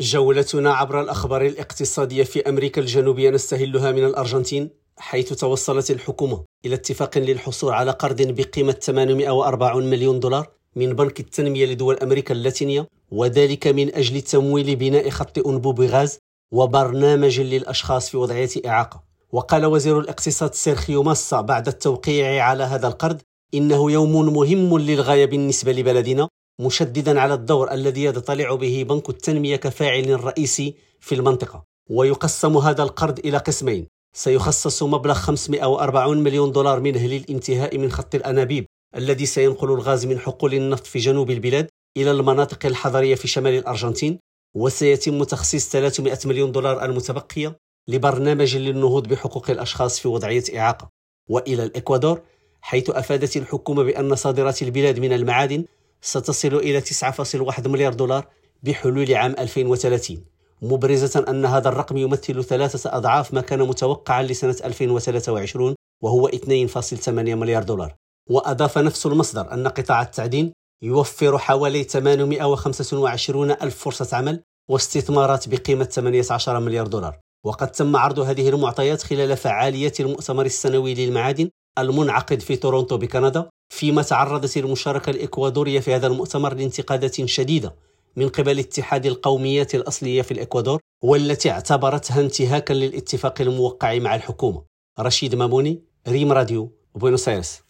جولتنا عبر الأخبار الاقتصادية في أمريكا الجنوبية نستهلها من الأرجنتين حيث توصلت الحكومة إلى اتفاق للحصول على قرض بقيمة 840 مليون دولار من بنك التنمية لدول أمريكا اللاتينية وذلك من أجل تمويل بناء خط أنبوب غاز وبرنامج للأشخاص في وضعية إعاقة. وقال وزير الاقتصاد سيرخيو ماسا بعد التوقيع على هذا القرض إنه يوم مهم للغاية بالنسبة لبلدنا مشددا على الدور الذي يطلع به بنك التنمية كفاعل رئيسي في المنطقة. ويقسم هذا القرض إلى قسمين. سيخصص مبلغ 540 مليون دولار منه للانتهاء من خط الأنابيب الذي سينقل الغاز من حقول النفط في جنوب البلاد إلى المناطق الحضرية في شمال الأرجنتين. وسيتم تخصيص 300 مليون دولار المتبقية لبرنامج للنهوض بحقوق الأشخاص في وضعية إعاقة. وإلى الإكوادور حيث أفادت الحكومة بأن صادرات البلاد من المعادن ستصل إلى 9.1 مليار دولار بحلول عام 2030 مبرزة أن هذا الرقم يمثل ثلاثة أضعاف ما كان متوقعا لسنة 2023 وهو 2.8 مليار دولار. وأضاف نفس المصدر أن قطاع التعدين يوفر حوالي 825 ألف فرصة عمل واستثمارات بقيمة 18 مليار دولار. وقد تم عرض هذه المعطيات خلال فعاليات المؤتمر السنوي للمعادن المنعقد في تورونتو بكندا فيما تعرضت المشاركة الإكوادورية في هذا المؤتمر لانتقادات شديدة من قبل اتحاد القوميات الأصلية في الإكوادور والتي اعتبرتها انتهاكا للاتفاق الموقع مع الحكومة. رشيد ماموني ريم راديو بوينوس آيرس.